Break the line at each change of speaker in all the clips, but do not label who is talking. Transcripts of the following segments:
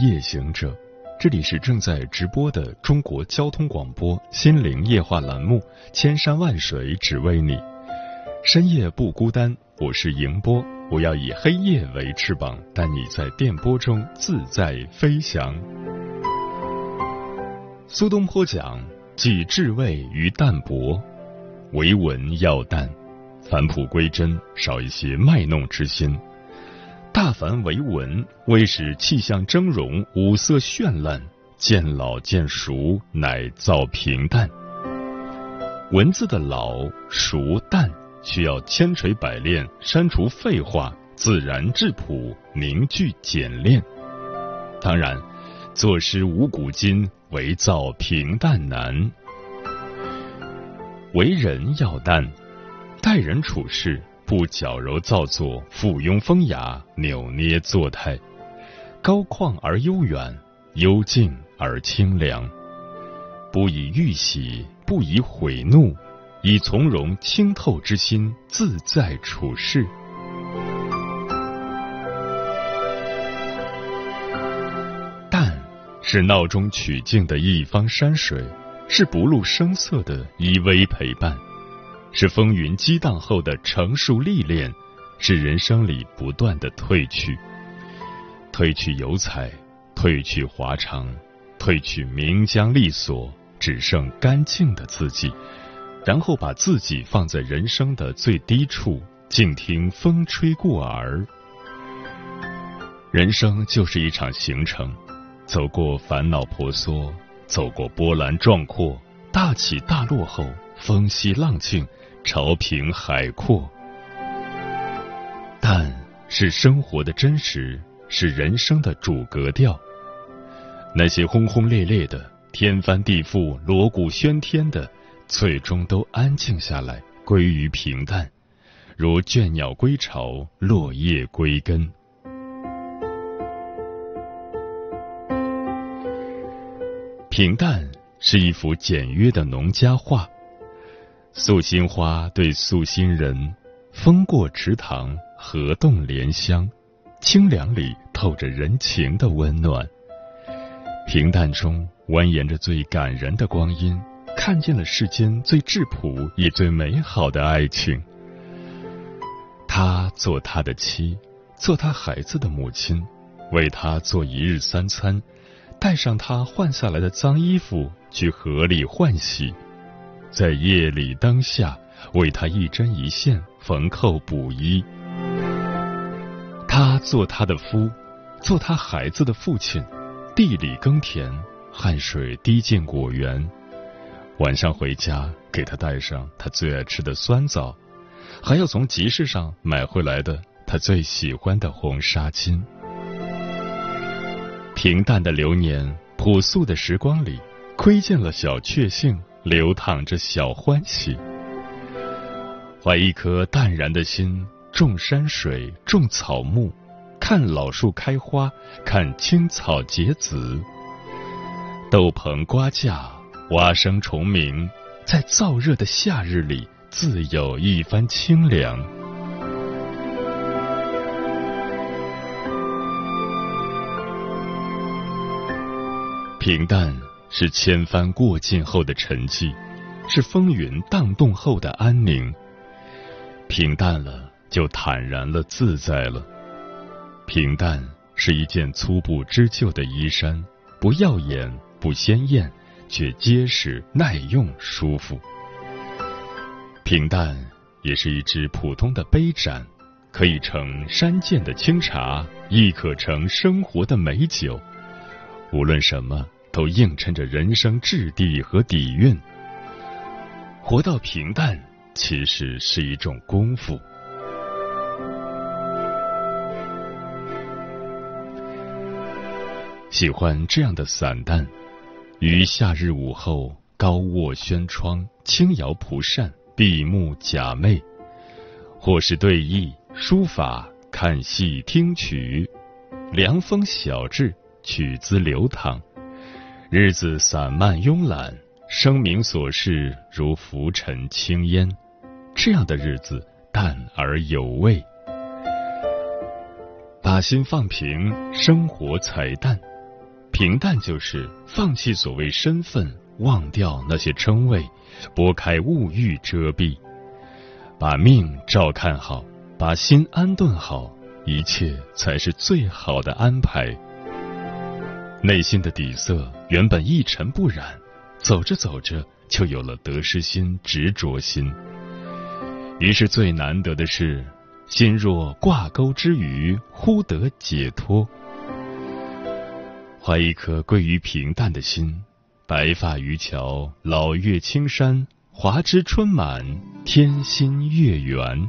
夜行者，这里是正在直播的中国交通广播心灵夜话栏目《千山万水只为你》，深夜不孤单，我是迎波，我要以黑夜为翅膀，带你在电波中自在飞翔。苏东坡讲：“既至味于淡泊，唯文要淡，返璞归真，少一些卖弄之心。”大凡为文，为使气象峥嵘，五色绚烂；渐老渐熟，乃造平淡。文字的老、熟、淡，需要千锤百炼，删除废话，自然质朴，凝聚简练。当然，作诗无古今，唯造平淡难。为人要淡，待人处事。不矫揉造作、附庸风雅、扭捏作态，高旷而悠远，幽静而清凉。不以欲喜，不以悔怒，以从容清透之心自在处事。淡，是闹中取静的一方山水，是不露声色的依偎陪伴。是风云激荡后的成熟历练，是人生里不断的褪去，褪去油彩，褪去华裳，褪去名缰利锁，只剩干净的自己。然后把自己放在人生的最低处，静听风吹过耳。人生就是一场行程，走过烦恼婆娑，走过波澜壮阔，大起大落后，风息浪静。潮平海阔，淡是生活的真实，是人生的主格调。那些轰轰烈烈的、天翻地覆、锣鼓喧天的，最终都安静下来，归于平淡，如倦鸟归巢，落叶归根。平淡是一幅简约的农家画。素心花对素心人，风过池塘，荷动莲香，清凉里透着人情的温暖。平淡中蜿蜒着最感人的光阴，看见了世间最质朴也最美好的爱情。他做他的妻，做他孩子的母亲，为他做一日三餐，带上他换下来的脏衣服去河里换洗。在夜里灯下，为他一针一线缝扣补衣。他做他的夫，做他孩子的父亲，地里耕田，汗水滴进果园。晚上回家，给他带上他最爱吃的酸枣，还要从集市上买回来的他最喜欢的红纱巾。平淡的流年，朴素的时光里，窥见了小确幸。流淌着小欢喜，怀一颗淡然的心，种山水，种草木，看老树开花，看青草结籽。豆棚瓜架，蛙声虫鸣，在燥热的夏日里，自有一番清凉。平淡。是千帆过尽后的沉寂，是风云荡动后的安宁。平淡了，就坦然了，自在了。平淡是一件粗布织就的衣衫，不耀眼，不鲜艳，却结实耐用，舒服。平淡也是一只普通的杯盏，可以盛山涧的清茶，亦可盛生活的美酒。无论什么。都映衬着人生质地和底蕴。活到平淡，其实是一种功夫。喜欢这样的散淡，于夏日午后，高卧轩窗，轻摇蒲扇，闭目假寐，或是对弈、书法、看戏、听曲，凉风小至，曲姿流淌，日子散漫慵懒，生命琐事如浮尘轻烟，这样的日子淡而有味。把心放平，生活才淡。平淡就是放弃所谓身份，忘掉那些称谓，拨开物欲遮蔽，把命照看好，把心安顿好，一切才是最好的安排。内心的底色原本一尘不染，走着走着就有了得失心、执着心。于是最难得的是，心若挂钩之鱼，忽得解脱。怀一颗归于平淡的心，白发渔樵，老月青山，华枝春满，天心月圆。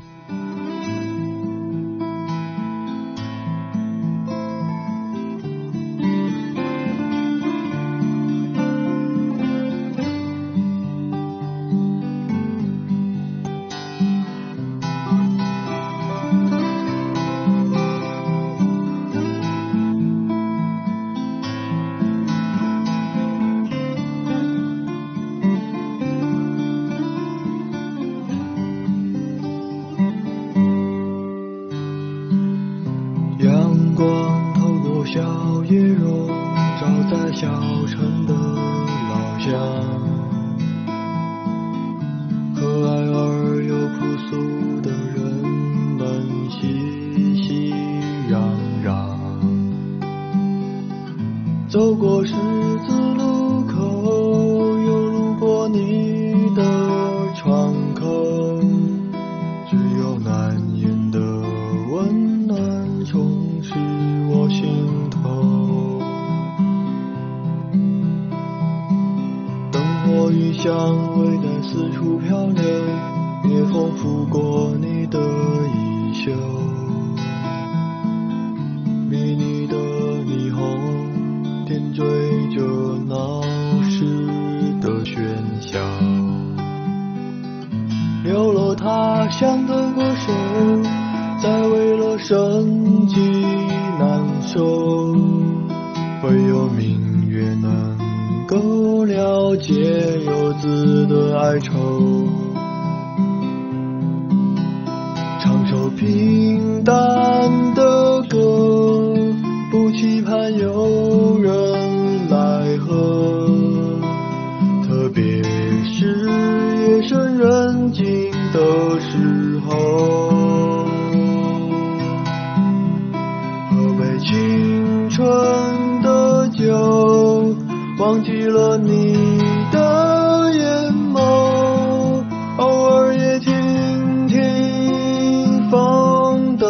忘记了你的眼眸，偶尔也听听风的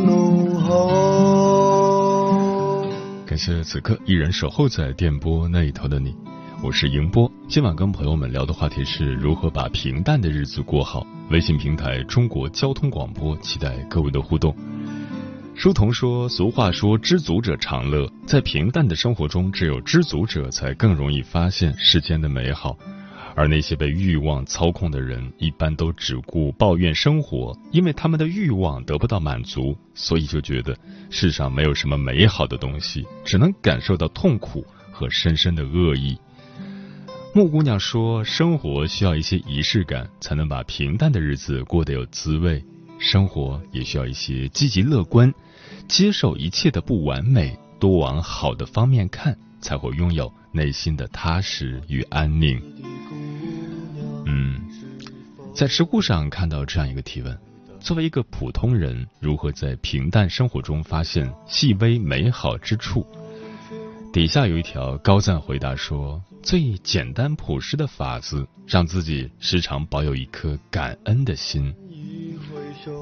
怒吼。
感谢此刻依然守候在电波那一头的你，我是迎波。今晚跟朋友们聊的话题是如何把平淡的日子过好。微信平台中国交通广播，期待各位的互动。书童说：“俗话说，知足者常乐。在平淡的生活中，只有知足者才更容易发现世间的美好。”而那些被欲望操控的人，一般都只顾抱怨生活，因为他们的欲望得不到满足，所以就觉得世上没有什么美好的东西，只能感受到痛苦和深深的恶意。木姑娘说：“生活需要一些仪式感，才能把平淡的日子过得有滋味；生活也需要一些积极乐观，接受一切的不完美，多往好的方面看，才会拥有内心的踏实与安宁。”嗯，在知乎上看到这样一个提问：作为一个普通人，如何在平淡生活中发现细微美好之处？底下有一条高赞回答说：最简单朴实的法子，让自己时常保有一颗感恩的心。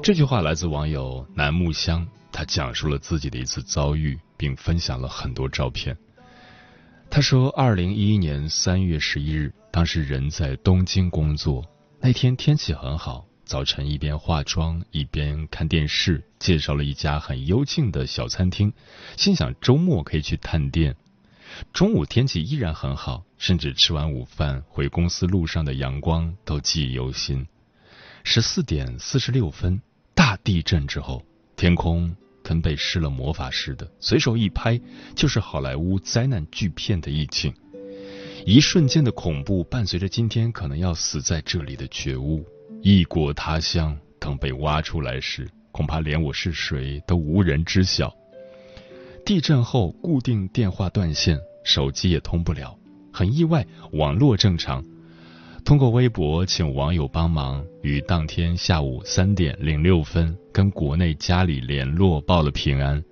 这句话来自网友楠木香，他讲述了自己的一次遭遇，并分享了很多照片。他说，二零一一年三月十一日。当时人在东京工作，那天天气很好，早晨一边化妆一边看电视，介绍了一家很幽静的小餐厅，心想周末可以去探店。中午天气依然很好，甚至吃完午饭回公司路上的阳光都记忆犹新。十四点四十六分，大地震之后，天空跟被施了魔法似的，随手一拍就是好莱坞灾难巨片的意境。一瞬间的恐怖，伴随着今天可能要死在这里的觉悟。异国他乡，等被挖出来时，恐怕连我是谁都无人知晓。地震后，固定电话断线，手机也通不了。很意外，网络正常。通过微博请网友帮忙，于当天下午三点零六分跟国内家里联络，报了平安。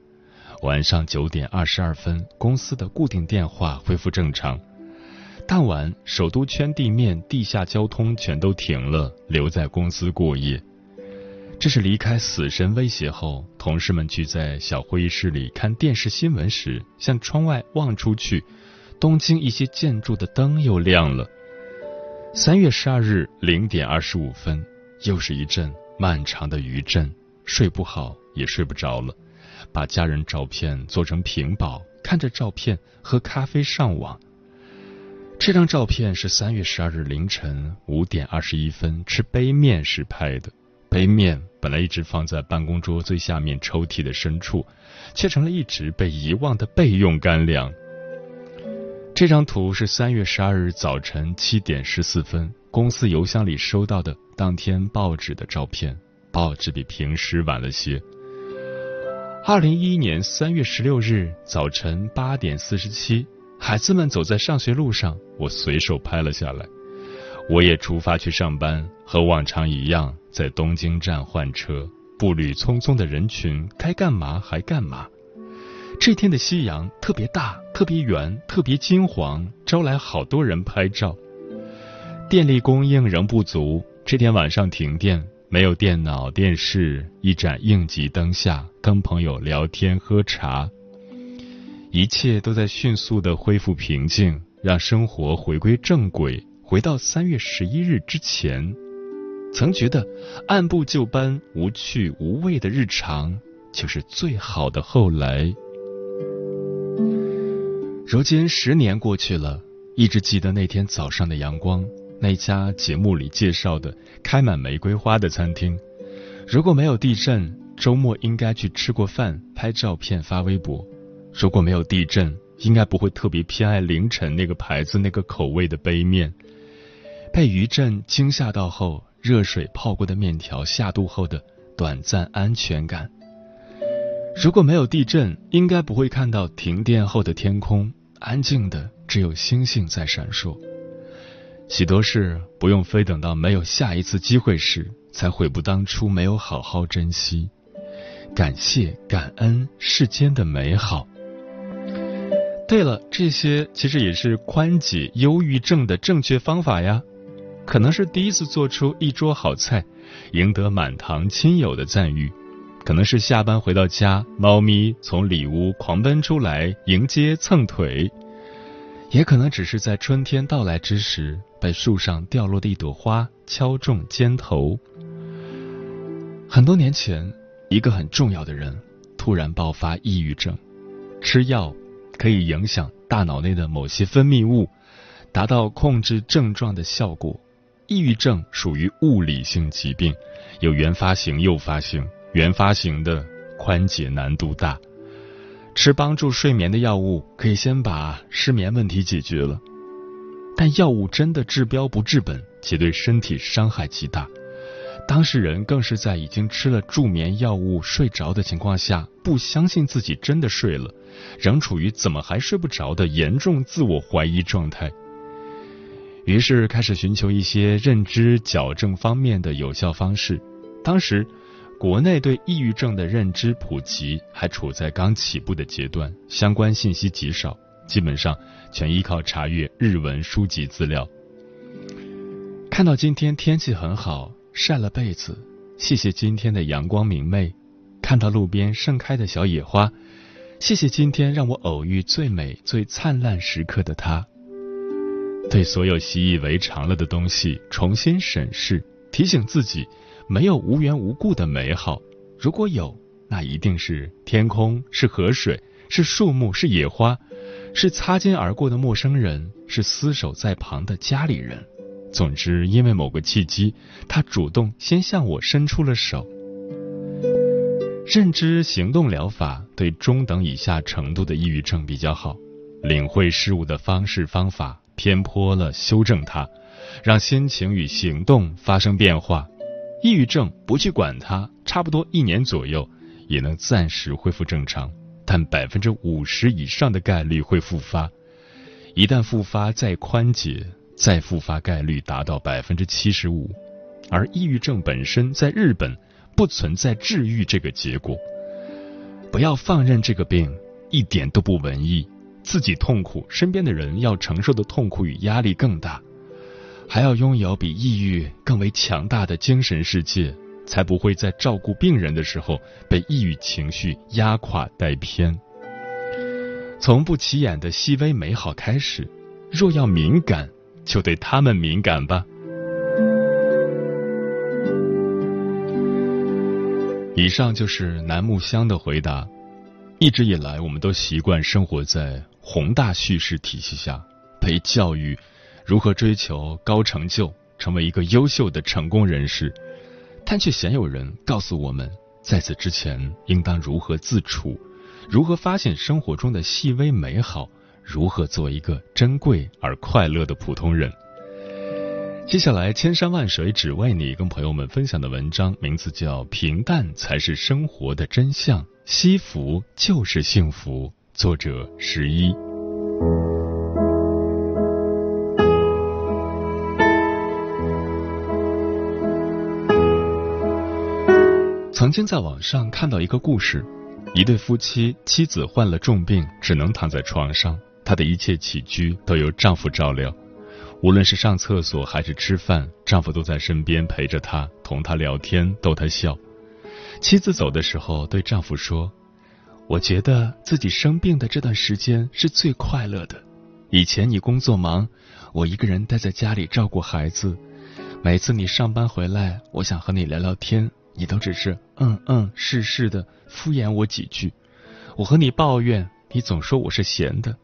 晚上九点二十二分，公司的固定电话恢复正常。当晚，首都圈地面、地下交通全都停了，留在公司过夜。这是离开死神威胁后，同事们聚在小会议室里看电视新闻时，向窗外望出去，东京一些建筑的灯又亮了。三月十二日零点二十五分，又是一阵漫长的余震，睡不好也睡不着了，把家人照片做成屏保，看着照片喝咖啡上网。这张照片是三月十二日凌晨五点二十一分吃杯面时拍的。杯面本来一直放在办公桌最下面抽屉的深处，却成了一直被遗忘的备用干粮。这张图是三月十二日早晨七点十四分公司邮箱里收到的当天报纸的照片，报纸比平时晚了些。二零一一年三月十六日早晨八点四十七，孩子们走在上学路上，我随手拍了下来。我也出发去上班，和往常一样，在东京站换车。步履匆匆的人群，该干嘛还干嘛。这天的夕阳特别大，特别圆，特别金黄，招来好多人拍照。电力供应仍不足，这天晚上停电，没有电脑、电视，一盏应急灯下，跟朋友聊天喝茶。一切都在迅速的恢复平静，让生活回归正轨。回到三月十一日之前，曾觉得按部就班、无趣无味的日常就是最好的。后来，如今十年过去了，一直记得那天早上的阳光，那家节目里介绍的开满玫瑰花的餐厅。如果没有地震，周末应该去吃过饭、拍照片发微博。如果没有地震，应该不会特别偏爱凌晨那个牌子、那个口味的杯面。被余震惊吓到后，热水泡过的面条下肚后的短暂安全感。如果没有地震，应该不会看到停电后的天空安静的，只有星星在闪烁。许多事不用非等到没有下一次机会时，才悔不当初没有好好珍惜。感谢感恩世间的美好。对了，这些其实也是宽解忧郁症的正确方法呀。可能是第一次做出一桌好菜，赢得满堂亲友的赞誉；可能是下班回到家，猫咪从里屋狂奔出来迎接蹭腿；也可能只是在春天到来之时，被树上掉落的一朵花敲中肩头。很多年前，一个很重要的人突然爆发抑郁症，吃药可以影响大脑内的某些分泌物，达到控制症状的效果。抑郁症属于物理性疾病，有原发性、诱发性。原发型的宽解难度大，吃帮助睡眠的药物可以先把失眠问题解决了，但药物真的治标不治本，且对身体伤害极大。当事人更是在已经吃了助眠药物睡着的情况下，不相信自己真的睡了，仍处于怎么还睡不着的严重自我怀疑状态。于是开始寻求一些认知矫正方面的有效方式。当时，国内对抑郁症的认知普及还处在刚起步的阶段，相关信息极少，基本上全依靠查阅日文书籍资料。看到今天天气很好，晒了被子，谢谢今天的阳光明媚；看到路边盛开的小野花，谢谢今天让我偶遇最美最灿烂时刻的他。对所有习以为常了的东西重新审视，提醒自己，没有无缘无故的美好。如果有，那一定是天空，是河水，是树木，是野花，是擦肩而过的陌生人，是厮守在旁的家里人。总之，因为某个契机，他主动先向我伸出了手。认知行动疗法对中等以下程度的抑郁症比较好，领会事物的方式方法偏颇了，修正它，让心情与行动发生变化。抑郁症不去管它，差不多一年左右也能暂时恢复正常，但百分之五十以上的概率会复发。一旦复发再宽解，再复发概率达到百分之七十五。而抑郁症本身在日本不存在治愈这个结果。不要放任这个病，一点都不文艺，自己痛苦，身边的人要承受的痛苦与压力更大。还要拥有比抑郁更为强大的精神世界，才不会在照顾病人的时候被抑郁情绪压垮带偏。从不起眼的细微美好开始，若要敏感，就对他们敏感吧。以上就是南木香的回答。一直以来，我们都习惯生活在宏大叙事体系下，被教育。如何追求高成就，成为一个优秀的成功人士？但却鲜有人告诉我们，在此之前应当如何自处，如何发现生活中的细微美好，如何做一个珍贵而快乐的普通人。接下来，千山万水只为你，跟朋友们分享的文章名字叫《平淡才是生活的真相》，惜福就是幸福。作者：十一。曾经在网上看到一个故事，一对夫妻，妻子患了重病，只能躺在床上，她的一切起居都由丈夫照料，无论是上厕所还是吃饭，丈夫都在身边陪着她，同她聊天，逗她笑。妻子走的时候对丈夫说：“我觉得自己生病的这段时间是最快乐的。以前你工作忙，我一个人待在家里照顾孩子，每次你上班回来，我想和你聊聊天。”你都只是嗯嗯是是的敷衍我几句，我和你抱怨，你总说我是闲的。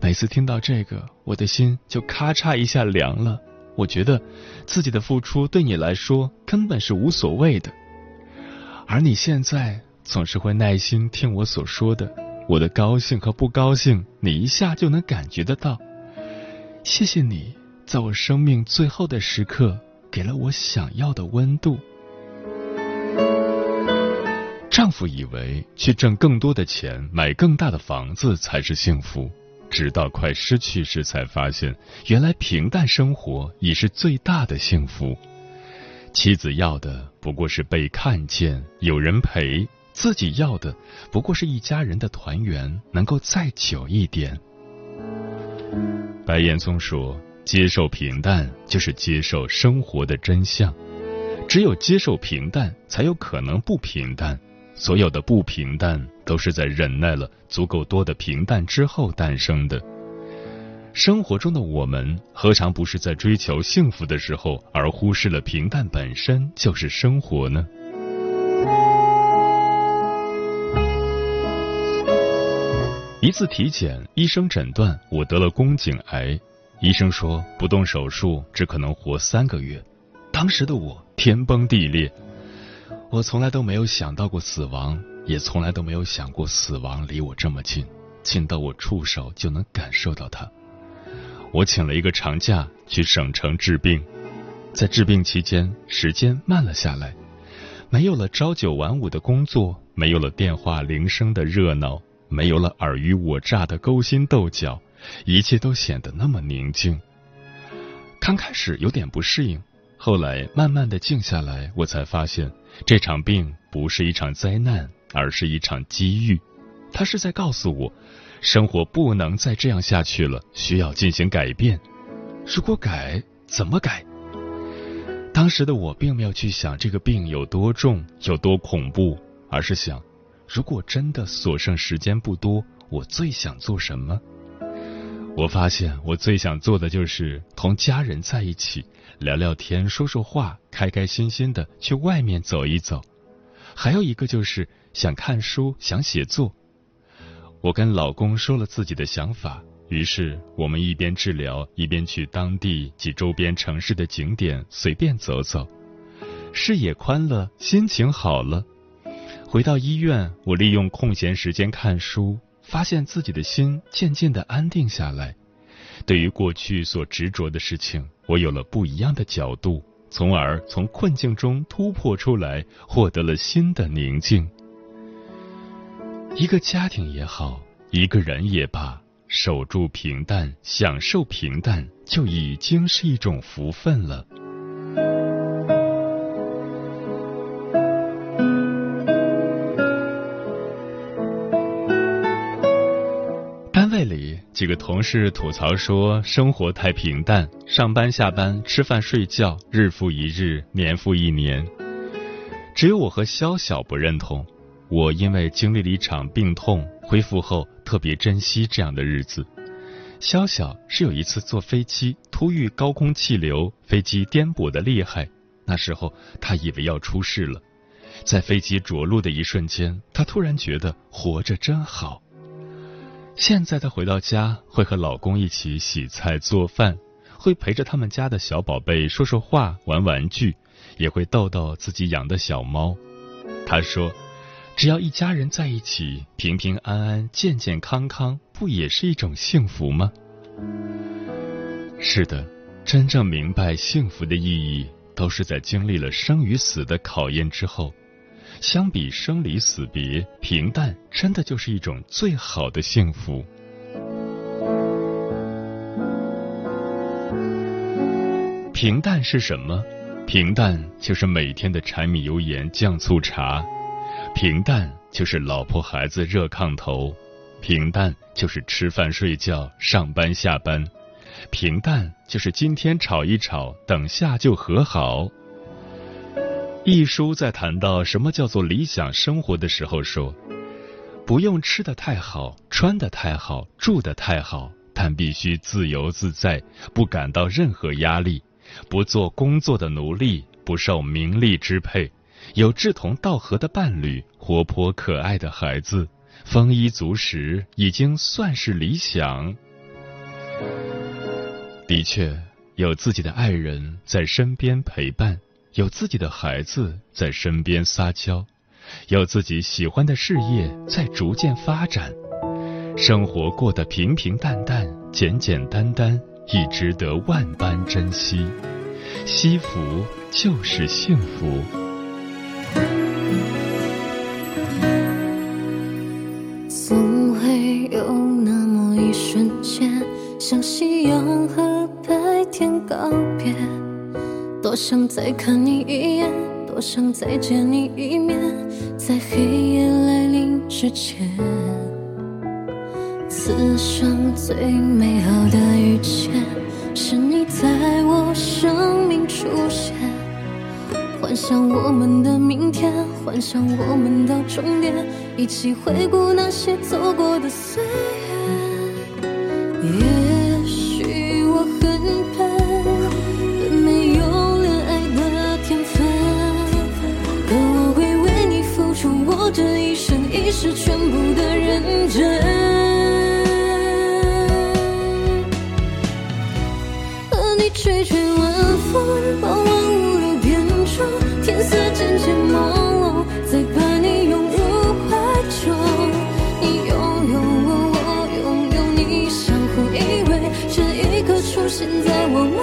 每次听到这个，我的心就咔嚓一下凉了。我觉得自己的付出对你来说根本是无所谓的，而你现在总是会耐心听我所说的，我的高兴和不高兴，你一下就能感觉得到。谢谢你，在我生命最后的时刻，给了我想要的温度。丈夫以为去挣更多的钱、买更大的房子才是幸福，直到快失去时才发现，原来平淡生活已是最大的幸福。妻子要的不过是被看见、有人陪，自己要的不过是一家人的团圆，能够再久一点。白岩松说：“接受平淡，就是接受生活的真相。只有接受平淡，才有可能不平淡。”所有的不平淡，都是在忍耐了足够多的平淡之后诞生的。生活中的我们，何尝不是在追求幸福的时候，而忽视了平淡本身就是生活呢？一次体检，医生诊断我得了宫颈癌，医生说不动手术只可能活三个月。当时的我天崩地裂。我从来都没有想到过死亡，也从来都没有想过死亡离我这么近，近到我触手就能感受到它。我请了一个长假去省城治病，在治病期间，时间慢了下来，没有了朝九晚五的工作，没有了电话铃声的热闹，没有了尔虞我诈的勾心斗角，一切都显得那么宁静。刚开始有点不适应，后来慢慢的静下来，我才发现。这场病不是一场灾难，而是一场机遇。他是在告诉我，生活不能再这样下去了，需要进行改变。如果改，怎么改？当时的我并没有去想这个病有多重、有多恐怖，而是想，如果真的所剩时间不多，我最想做什么？我发现我最想做的就是同家人在一起聊聊天、说说话，开开心心的去外面走一走。还有一个就是想看书、想写作。我跟老公说了自己的想法，于是我们一边治疗，一边去当地及周边城市的景点随便走走，视野宽了，心情好了。回到医院，我利用空闲时间看书。发现自己的心渐渐的安定下来，对于过去所执着的事情，我有了不一样的角度，从而从困境中突破出来，获得了新的宁静。一个家庭也好，一个人也罢，守住平淡，享受平淡，就已经是一种福分了。几个同事吐槽说，生活太平淡，上班下班，吃饭睡觉，日复一日，年复一年。只有我和肖晓不认同。我因为经历了一场病痛，恢复后特别珍惜这样的日子。肖晓是有一次坐飞机，突遇高空气流，飞机颠簸的厉害，那时候他以为要出事了。在飞机着陆的一瞬间，他突然觉得活着真好。现在她回到家，会和老公一起洗菜做饭，会陪着他们家的小宝贝说说话、玩玩具，也会逗逗自己养的小猫。她说：“只要一家人在一起，平平安安、健健康康，不也是一种幸福吗？”是的，真正明白幸福的意义，都是在经历了生与死的考验之后。相比生离死别，平淡真的就是一种最好的幸福。平淡是什么？平淡就是每天的柴米油盐酱醋茶，平淡就是老婆孩子热炕头，平淡就是吃饭睡觉上班下班，平淡就是今天吵一吵，等下就和好。一书在谈到什么叫做理想生活的时候说：“不用吃的太好，穿的太好，住的太好，但必须自由自在，不感到任何压力，不做工作的奴隶，不受名利支配，有志同道合的伴侣，活泼可爱的孩子，丰衣足食，已经算是理想。”的确，有自己的爱人在身边陪伴。有自己的孩子在身边撒娇，有自己喜欢的事业在逐渐发展，生活过得平平淡淡、简简单单，亦值得万般珍惜。惜福就是幸福。
想再看你一眼，多想再见你一面，在黑夜来临之前。此生最美好的遇见，是你在我生命出现。幻想我们的明天，幻想我们到终点，一起回顾那些走过的岁月。风，把万物都点钟，天色渐渐朦胧，再把你拥入怀中。你拥有我，我拥有你，相互依偎，这一刻出现在我梦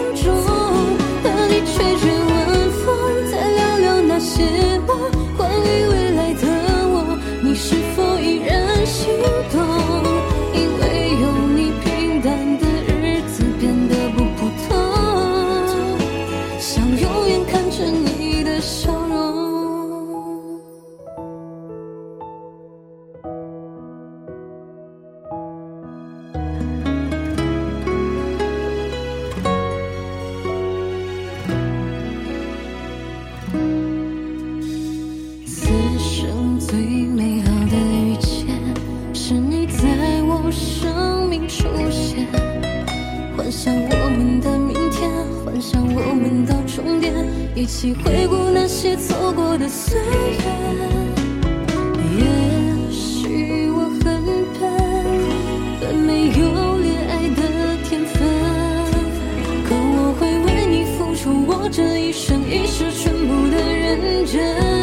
一是全部的认真。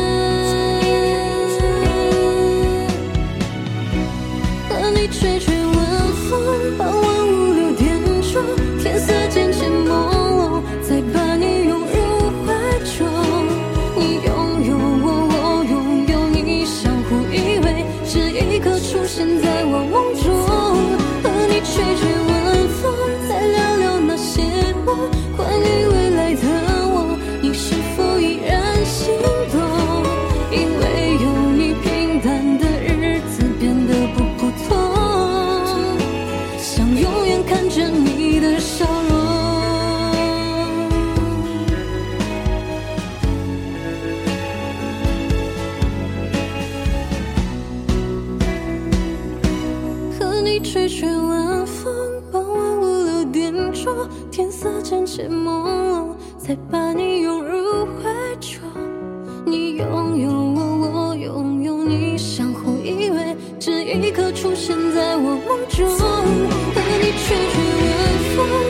吹吹晚风傍晚五六点钟天色渐渐朦胧才把你拥入怀中你拥有我我拥有你相互依偎这一刻出现在我梦中。和你吹吹晚风